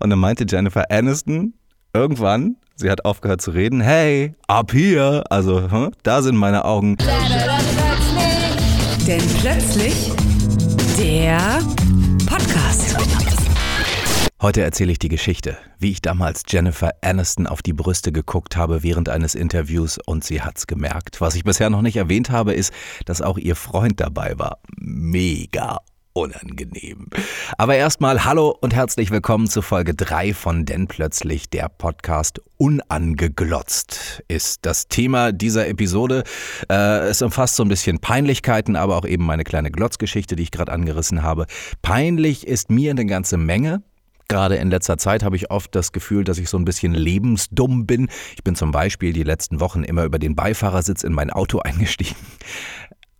Und dann meinte Jennifer Aniston irgendwann, sie hat aufgehört zu reden, hey, ab hier, also hm, da sind meine Augen. Denn plötzlich der Podcast. Heute erzähle ich die Geschichte, wie ich damals Jennifer Aniston auf die Brüste geguckt habe während eines Interviews und sie hat's gemerkt. Was ich bisher noch nicht erwähnt habe, ist, dass auch ihr Freund dabei war. Mega unangenehm. Aber erstmal hallo und herzlich willkommen zu Folge 3 von Denn plötzlich der Podcast Unangeglotzt ist das Thema dieser Episode. Äh, es umfasst so ein bisschen Peinlichkeiten, aber auch eben meine kleine Glotzgeschichte, die ich gerade angerissen habe. Peinlich ist mir eine ganze Menge. Gerade in letzter Zeit habe ich oft das Gefühl, dass ich so ein bisschen lebensdumm bin. Ich bin zum Beispiel die letzten Wochen immer über den Beifahrersitz in mein Auto eingestiegen.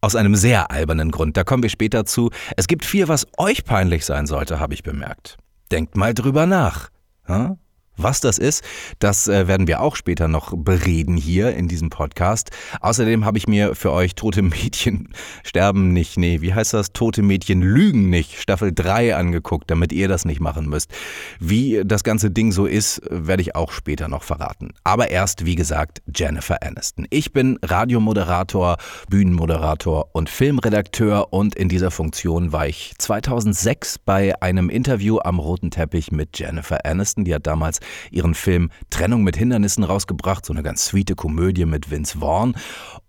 Aus einem sehr albernen Grund, da kommen wir später zu. Es gibt viel, was euch peinlich sein sollte, habe ich bemerkt. Denkt mal drüber nach. Hm? Was das ist, das äh, werden wir auch später noch bereden hier in diesem Podcast. Außerdem habe ich mir für euch Tote Mädchen sterben nicht, nee, wie heißt das? Tote Mädchen lügen nicht, Staffel 3 angeguckt, damit ihr das nicht machen müsst. Wie das ganze Ding so ist, werde ich auch später noch verraten. Aber erst, wie gesagt, Jennifer Aniston. Ich bin Radiomoderator, Bühnenmoderator und Filmredakteur und in dieser Funktion war ich 2006 bei einem Interview am roten Teppich mit Jennifer Aniston. Die hat damals ihren Film Trennung mit Hindernissen rausgebracht, so eine ganz sweete Komödie mit Vince Vaughn.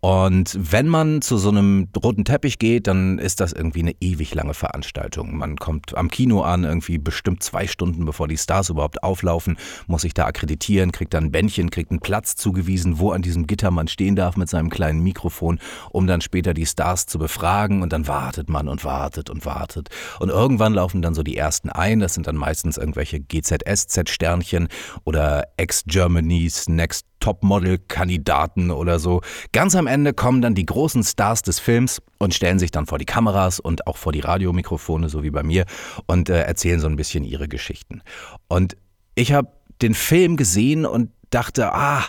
Und wenn man zu so einem roten Teppich geht, dann ist das irgendwie eine ewig lange Veranstaltung. Man kommt am Kino an, irgendwie bestimmt zwei Stunden bevor die Stars überhaupt auflaufen, muss sich da akkreditieren, kriegt dann ein Bändchen, kriegt einen Platz zugewiesen, wo an diesem Gitter man stehen darf mit seinem kleinen Mikrofon, um dann später die Stars zu befragen und dann wartet man und wartet und wartet. Und irgendwann laufen dann so die ersten ein, das sind dann meistens irgendwelche GZSZ-Sternchen oder Ex-Germany's Next Topmodel-Kandidaten oder so. Ganz am Ende kommen dann die großen Stars des Films und stellen sich dann vor die Kameras und auch vor die Radiomikrofone, so wie bei mir, und äh, erzählen so ein bisschen ihre Geschichten. Und ich habe den Film gesehen und dachte, ah,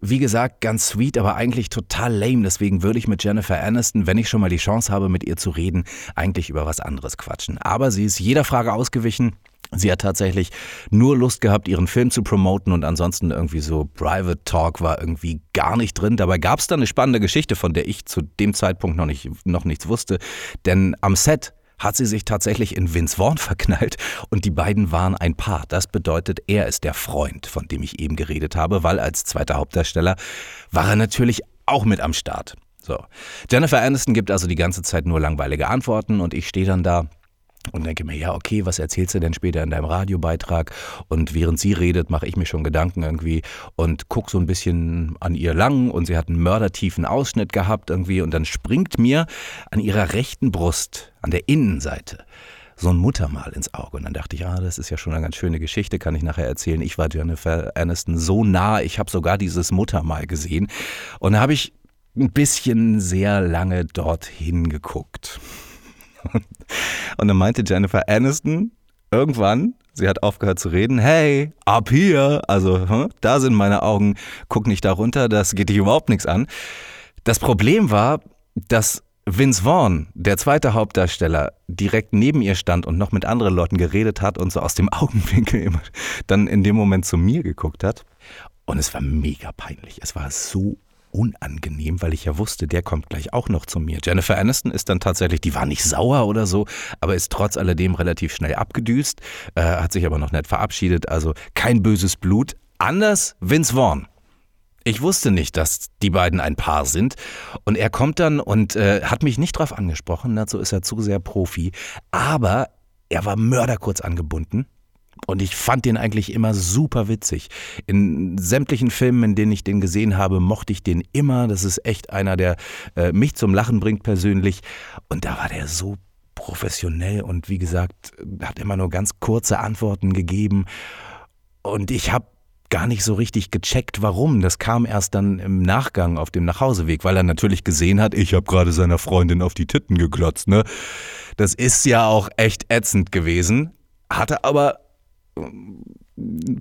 wie gesagt, ganz sweet, aber eigentlich total lame. Deswegen würde ich mit Jennifer Aniston, wenn ich schon mal die Chance habe, mit ihr zu reden, eigentlich über was anderes quatschen. Aber sie ist jeder Frage ausgewichen. Sie hat tatsächlich nur Lust gehabt, ihren Film zu promoten und ansonsten irgendwie so Private Talk war irgendwie gar nicht drin. Dabei gab es da eine spannende Geschichte, von der ich zu dem Zeitpunkt noch, nicht, noch nichts wusste. Denn am Set hat sie sich tatsächlich in Vince Vaughn verknallt und die beiden waren ein Paar. Das bedeutet, er ist der Freund, von dem ich eben geredet habe, weil als zweiter Hauptdarsteller war er natürlich auch mit am Start. So. Jennifer Aniston gibt also die ganze Zeit nur langweilige Antworten und ich stehe dann da und denke mir, ja, okay, was erzählst du denn später in deinem Radiobeitrag? Und während sie redet, mache ich mir schon Gedanken irgendwie und gucke so ein bisschen an ihr lang und sie hat einen mördertiefen Ausschnitt gehabt irgendwie und dann springt mir an ihrer rechten Brust, an der Innenseite, so ein Muttermal ins Auge. Und dann dachte ich, ah, das ist ja schon eine ganz schöne Geschichte, kann ich nachher erzählen. Ich war Jennifer Aniston so nah, ich habe sogar dieses Muttermal gesehen. Und da habe ich ein bisschen sehr lange dorthin geguckt. Und dann meinte Jennifer Aniston irgendwann, sie hat aufgehört zu reden, hey, ab hier, also da sind meine Augen, guck nicht da runter, das geht dich überhaupt nichts an. Das Problem war, dass Vince Vaughn, der zweite Hauptdarsteller, direkt neben ihr stand und noch mit anderen Leuten geredet hat und so aus dem Augenwinkel immer dann in dem Moment zu mir geguckt hat. Und es war mega peinlich. Es war so unangenehm, weil ich ja wusste, der kommt gleich auch noch zu mir. Jennifer Aniston ist dann tatsächlich, die war nicht sauer oder so, aber ist trotz alledem relativ schnell abgedüst, äh, hat sich aber noch nett verabschiedet, also kein böses Blut. Anders Vince Vaughn. Ich wusste nicht, dass die beiden ein Paar sind. Und er kommt dann und äh, hat mich nicht drauf angesprochen, dazu ist er zu sehr Profi. Aber er war mörderkurz angebunden und ich fand den eigentlich immer super witzig. In sämtlichen Filmen, in denen ich den gesehen habe, mochte ich den immer. Das ist echt einer, der äh, mich zum Lachen bringt persönlich. Und da war der so professionell und wie gesagt, hat immer nur ganz kurze Antworten gegeben. Und ich habe gar nicht so richtig gecheckt, warum. Das kam erst dann im Nachgang auf dem Nachhauseweg, weil er natürlich gesehen hat, ich habe gerade seiner Freundin auf die Titten geglotzt. Ne? Das ist ja auch echt ätzend gewesen, hatte aber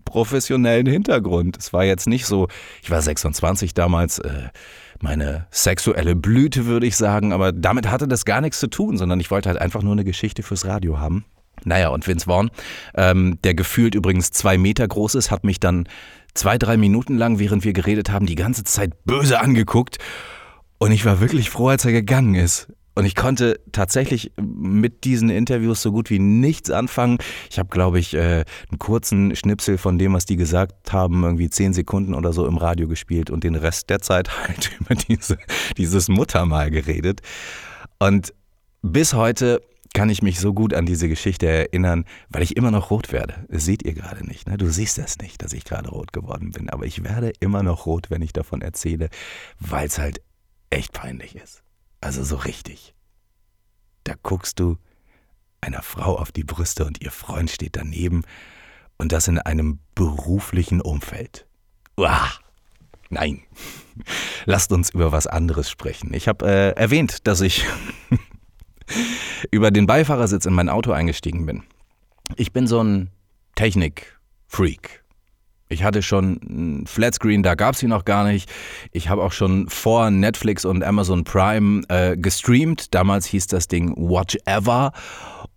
professionellen Hintergrund. Es war jetzt nicht so, ich war 26 damals, äh, meine sexuelle Blüte, würde ich sagen, aber damit hatte das gar nichts zu tun, sondern ich wollte halt einfach nur eine Geschichte fürs Radio haben. Naja, und Vince Vaughn, ähm, der gefühlt übrigens zwei Meter groß ist, hat mich dann zwei, drei Minuten lang, während wir geredet haben, die ganze Zeit böse angeguckt. Und ich war wirklich froh, als er gegangen ist. Und ich konnte tatsächlich mit diesen Interviews so gut wie nichts anfangen. Ich habe, glaube ich, äh, einen kurzen Schnipsel von dem, was die gesagt haben, irgendwie zehn Sekunden oder so im Radio gespielt und den Rest der Zeit halt über diese, dieses Muttermal geredet. Und bis heute kann ich mich so gut an diese Geschichte erinnern, weil ich immer noch rot werde. Das seht ihr gerade nicht. Ne? Du siehst das nicht, dass ich gerade rot geworden bin. Aber ich werde immer noch rot, wenn ich davon erzähle, weil es halt echt peinlich ist. Also so richtig. Da guckst du einer Frau auf die Brüste und ihr Freund steht daneben und das in einem beruflichen Umfeld. Uah, nein. Lasst uns über was anderes sprechen. Ich habe äh, erwähnt, dass ich über den Beifahrersitz in mein Auto eingestiegen bin. Ich bin so ein Technik-Freak. Ich hatte schon ein Flatscreen, da gab es sie noch gar nicht. Ich habe auch schon vor Netflix und Amazon Prime äh, gestreamt. Damals hieß das Ding Watch Ever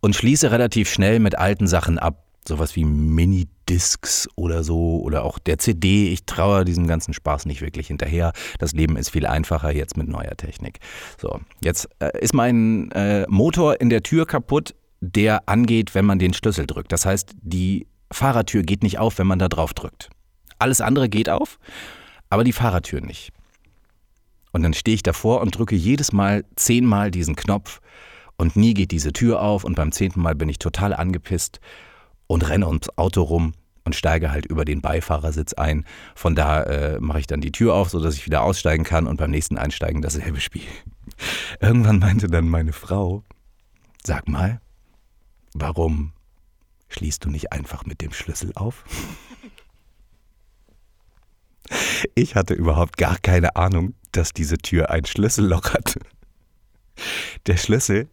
und schließe relativ schnell mit alten Sachen ab. Sowas wie Minidiscs oder so oder auch der CD. Ich traue diesem ganzen Spaß nicht wirklich hinterher. Das Leben ist viel einfacher jetzt mit neuer Technik. So, jetzt äh, ist mein äh, Motor in der Tür kaputt, der angeht, wenn man den Schlüssel drückt. Das heißt, die Fahrertür geht nicht auf, wenn man da drauf drückt. Alles andere geht auf, aber die Fahrertür nicht. Und dann stehe ich davor und drücke jedes Mal zehnmal diesen Knopf und nie geht diese Tür auf und beim zehnten Mal bin ich total angepisst und renne ums Auto rum und steige halt über den Beifahrersitz ein. Von da äh, mache ich dann die Tür auf, sodass ich wieder aussteigen kann und beim nächsten Einsteigen dasselbe Spiel. Irgendwann meinte dann meine Frau, sag mal, warum Schließt du nicht einfach mit dem Schlüssel auf? Ich hatte überhaupt gar keine Ahnung, dass diese Tür ein Schlüsselloch hat. Der Schlüssel,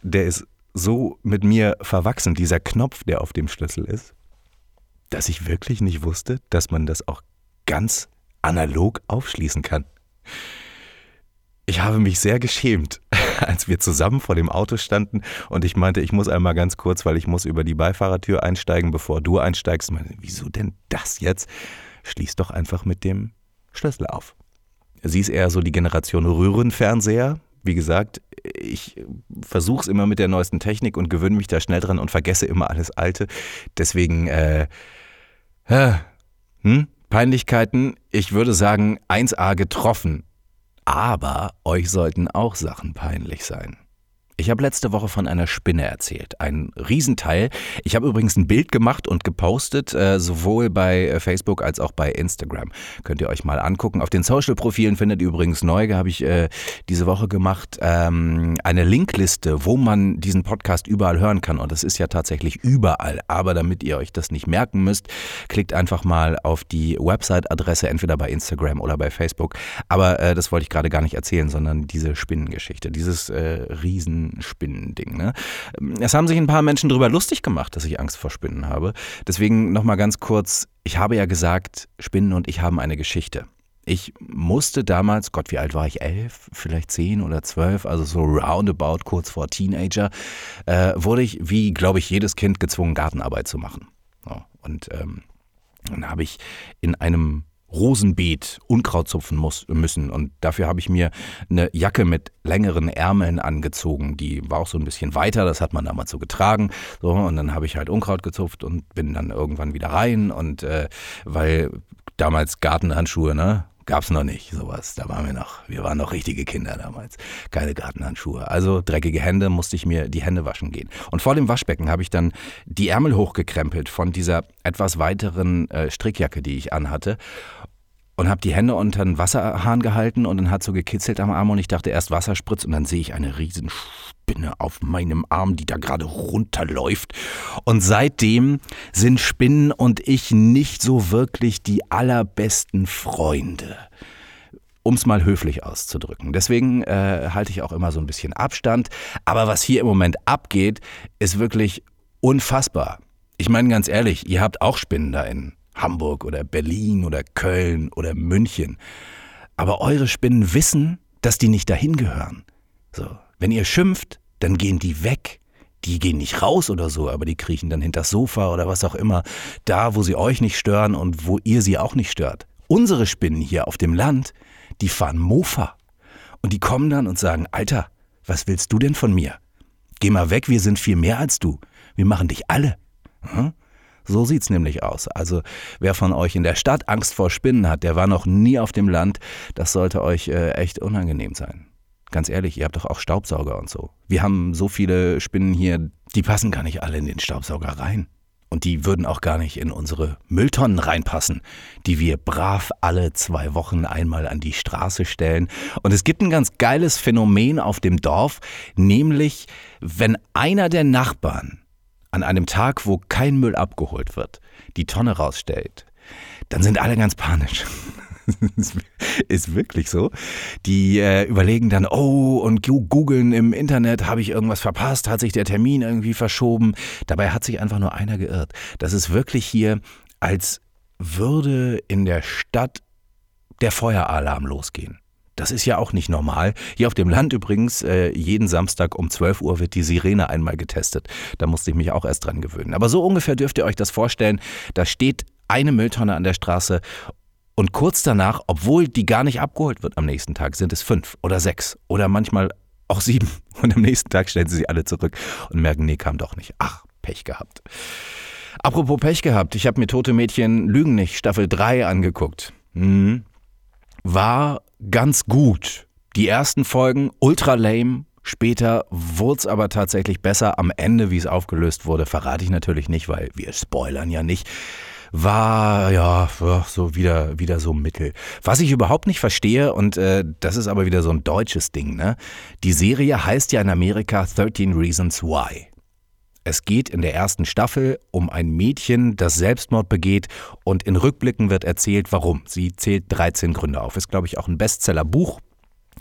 der ist so mit mir verwachsen, dieser Knopf, der auf dem Schlüssel ist, dass ich wirklich nicht wusste, dass man das auch ganz analog aufschließen kann. Ich habe mich sehr geschämt, als wir zusammen vor dem Auto standen und ich meinte, ich muss einmal ganz kurz, weil ich muss über die Beifahrertür einsteigen, bevor du einsteigst. Meinte, wieso denn das jetzt? Schließ doch einfach mit dem Schlüssel auf. Sie ist eher so die Generation Röhrenfernseher. Wie gesagt, ich versuche es immer mit der neuesten Technik und gewöhne mich da schnell dran und vergesse immer alles Alte. Deswegen, äh, äh hm? Peinlichkeiten, ich würde sagen, 1a getroffen. Aber euch sollten auch Sachen peinlich sein. Ich habe letzte Woche von einer Spinne erzählt. Ein Riesenteil. Ich habe übrigens ein Bild gemacht und gepostet, äh, sowohl bei äh, Facebook als auch bei Instagram. Könnt ihr euch mal angucken. Auf den Social-Profilen findet ihr übrigens neu, habe ich äh, diese Woche gemacht, ähm, eine Linkliste, wo man diesen Podcast überall hören kann. Und das ist ja tatsächlich überall. Aber damit ihr euch das nicht merken müsst, klickt einfach mal auf die Website-Adresse, entweder bei Instagram oder bei Facebook. Aber das wollte ich gerade gar nicht erzählen, sondern diese Spinnengeschichte, dieses äh, Riesen Spinnending. Ne? Es haben sich ein paar Menschen darüber lustig gemacht, dass ich Angst vor Spinnen habe. Deswegen nochmal ganz kurz, ich habe ja gesagt, Spinnen und ich haben eine Geschichte. Ich musste damals, Gott, wie alt war ich? Elf, vielleicht zehn oder zwölf, also so roundabout kurz vor Teenager, äh, wurde ich, wie glaube ich jedes Kind, gezwungen, Gartenarbeit zu machen. So, und ähm, dann habe ich in einem Rosenbeet Unkraut zupfen muss, müssen. Und dafür habe ich mir eine Jacke mit längeren Ärmeln angezogen. Die war auch so ein bisschen weiter, das hat man damals so getragen. So, und dann habe ich halt Unkraut gezupft und bin dann irgendwann wieder rein. Und äh, weil damals Gartenhandschuhe, ne? Gab es noch nicht, sowas. Da waren wir noch, wir waren noch richtige Kinder damals. Keine Gartenhandschuhe. Also dreckige Hände, musste ich mir die Hände waschen gehen. Und vor dem Waschbecken habe ich dann die Ärmel hochgekrempelt von dieser etwas weiteren äh, Strickjacke, die ich anhatte und habe die Hände unter den Wasserhahn gehalten und dann hat so gekitzelt am Arm und ich dachte erst Wasserspritz und dann sehe ich eine Riesenspinne auf meinem Arm, die da gerade runterläuft. Und seitdem sind Spinnen und ich nicht so wirklich die allerbesten Freunde. Um es mal höflich auszudrücken. Deswegen äh, halte ich auch immer so ein bisschen Abstand. Aber was hier im Moment abgeht, ist wirklich unfassbar. Ich meine ganz ehrlich, ihr habt auch Spinnen da innen. Hamburg oder Berlin oder Köln oder München. Aber eure Spinnen wissen, dass die nicht dahin gehören. So, wenn ihr schimpft, dann gehen die weg. die gehen nicht raus oder so, aber die kriechen dann hinter das Sofa oder was auch immer, da, wo sie euch nicht stören und wo ihr sie auch nicht stört. Unsere Spinnen hier auf dem Land, die fahren Mofa. Und die kommen dann und sagen, Alter, was willst du denn von mir? Geh mal weg, wir sind viel mehr als du. Wir machen dich alle. Hm? So sieht's nämlich aus. Also wer von euch in der Stadt Angst vor Spinnen hat, der war noch nie auf dem Land. Das sollte euch äh, echt unangenehm sein. Ganz ehrlich, ihr habt doch auch Staubsauger und so. Wir haben so viele Spinnen hier, die passen gar nicht alle in den Staubsauger rein. Und die würden auch gar nicht in unsere Mülltonnen reinpassen, die wir brav alle zwei Wochen einmal an die Straße stellen. Und es gibt ein ganz geiles Phänomen auf dem Dorf, nämlich wenn einer der Nachbarn an einem Tag, wo kein Müll abgeholt wird, die Tonne rausstellt, dann sind alle ganz panisch. ist wirklich so. Die äh, überlegen dann, oh, und googeln im Internet, habe ich irgendwas verpasst, hat sich der Termin irgendwie verschoben. Dabei hat sich einfach nur einer geirrt. Das ist wirklich hier, als würde in der Stadt der Feueralarm losgehen. Das ist ja auch nicht normal. Hier auf dem Land übrigens, äh, jeden Samstag um 12 Uhr wird die Sirene einmal getestet. Da musste ich mich auch erst dran gewöhnen. Aber so ungefähr dürft ihr euch das vorstellen. Da steht eine Mülltonne an der Straße und kurz danach, obwohl die gar nicht abgeholt wird am nächsten Tag, sind es fünf oder sechs oder manchmal auch sieben. Und am nächsten Tag stellen sie sie alle zurück und merken, nee, kam doch nicht. Ach, Pech gehabt. Apropos Pech gehabt, ich habe mir Tote Mädchen Lügen nicht Staffel 3 angeguckt. Hm. War ganz gut. Die ersten Folgen ultra lame. Später wurde es aber tatsächlich besser. Am Ende, wie es aufgelöst wurde, verrate ich natürlich nicht, weil wir spoilern ja nicht war ja so wieder, wieder so mittel. Was ich überhaupt nicht verstehe, und äh, das ist aber wieder so ein deutsches Ding, ne? Die Serie heißt ja in Amerika 13 Reasons Why. Es geht in der ersten Staffel um ein Mädchen, das Selbstmord begeht und in Rückblicken wird erzählt, warum. Sie zählt 13 Gründe auf. Ist, glaube ich, auch ein Bestsellerbuch.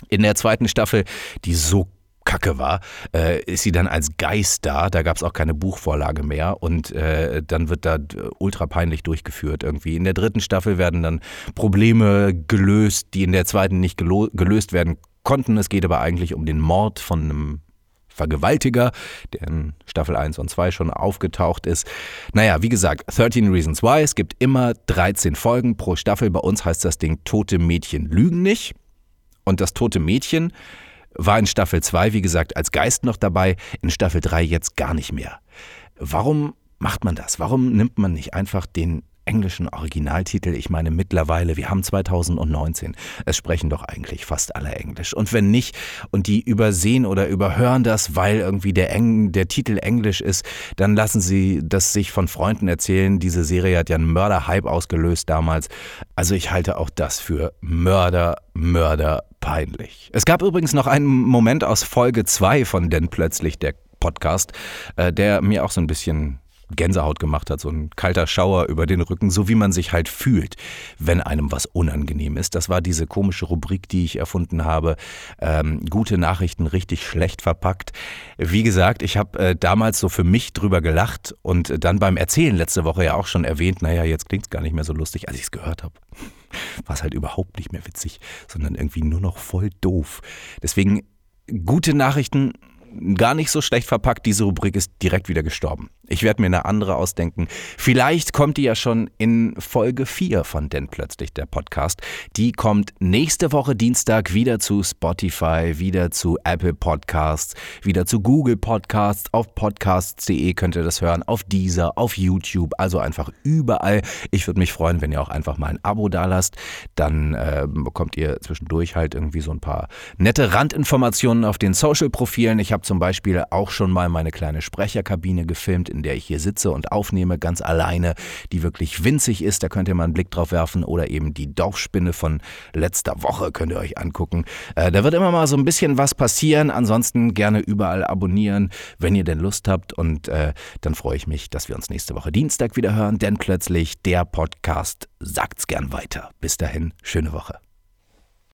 In der zweiten Staffel, die so kacke war, äh, ist sie dann als Geist da. Da gab es auch keine Buchvorlage mehr und äh, dann wird da ultra peinlich durchgeführt irgendwie. In der dritten Staffel werden dann Probleme gelöst, die in der zweiten nicht gelöst werden konnten. Es geht aber eigentlich um den Mord von einem Vergewaltiger, der in Staffel 1 und 2 schon aufgetaucht ist. Naja, wie gesagt, 13 Reasons Why. Es gibt immer 13 Folgen pro Staffel. Bei uns heißt das Ding Tote Mädchen lügen nicht. Und das tote Mädchen war in Staffel 2, wie gesagt, als Geist noch dabei, in Staffel 3 jetzt gar nicht mehr. Warum macht man das? Warum nimmt man nicht einfach den englischen Originaltitel. Ich meine mittlerweile, wir haben 2019. Es sprechen doch eigentlich fast alle Englisch. Und wenn nicht, und die übersehen oder überhören das, weil irgendwie der, Eng, der Titel Englisch ist, dann lassen sie das sich von Freunden erzählen. Diese Serie hat ja einen Mörder-Hype ausgelöst damals. Also ich halte auch das für Mörder, Mörder peinlich. Es gab übrigens noch einen Moment aus Folge 2 von Denn plötzlich der Podcast, äh, der mir auch so ein bisschen Gänsehaut gemacht hat, so ein kalter Schauer über den Rücken, so wie man sich halt fühlt, wenn einem was unangenehm ist. Das war diese komische Rubrik, die ich erfunden habe. Ähm, gute Nachrichten richtig schlecht verpackt. Wie gesagt, ich habe äh, damals so für mich drüber gelacht und dann beim Erzählen letzte Woche ja auch schon erwähnt, naja, jetzt klingt es gar nicht mehr so lustig, als ich es gehört habe war es halt überhaupt nicht mehr witzig, sondern irgendwie nur noch voll doof. Deswegen gute Nachrichten gar nicht so schlecht verpackt. Diese Rubrik ist direkt wieder gestorben. Ich werde mir eine andere ausdenken. Vielleicht kommt die ja schon in Folge 4 von Denn plötzlich der Podcast. Die kommt nächste Woche Dienstag wieder zu Spotify, wieder zu Apple Podcasts, wieder zu Google Podcasts. Auf podcasts.de könnt ihr das hören, auf Deezer, auf YouTube, also einfach überall. Ich würde mich freuen, wenn ihr auch einfach mal ein Abo dalasst. Dann äh, bekommt ihr zwischendurch halt irgendwie so ein paar nette Randinformationen auf den Social-Profilen. Ich habe zum Beispiel auch schon mal meine kleine Sprecherkabine gefilmt in der ich hier sitze und aufnehme, ganz alleine, die wirklich winzig ist. Da könnt ihr mal einen Blick drauf werfen. Oder eben die Dorfspinne von letzter Woche könnt ihr euch angucken. Äh, da wird immer mal so ein bisschen was passieren. Ansonsten gerne überall abonnieren, wenn ihr denn Lust habt. Und äh, dann freue ich mich, dass wir uns nächste Woche Dienstag wieder hören. Denn plötzlich der Podcast sagt's gern weiter. Bis dahin, schöne Woche.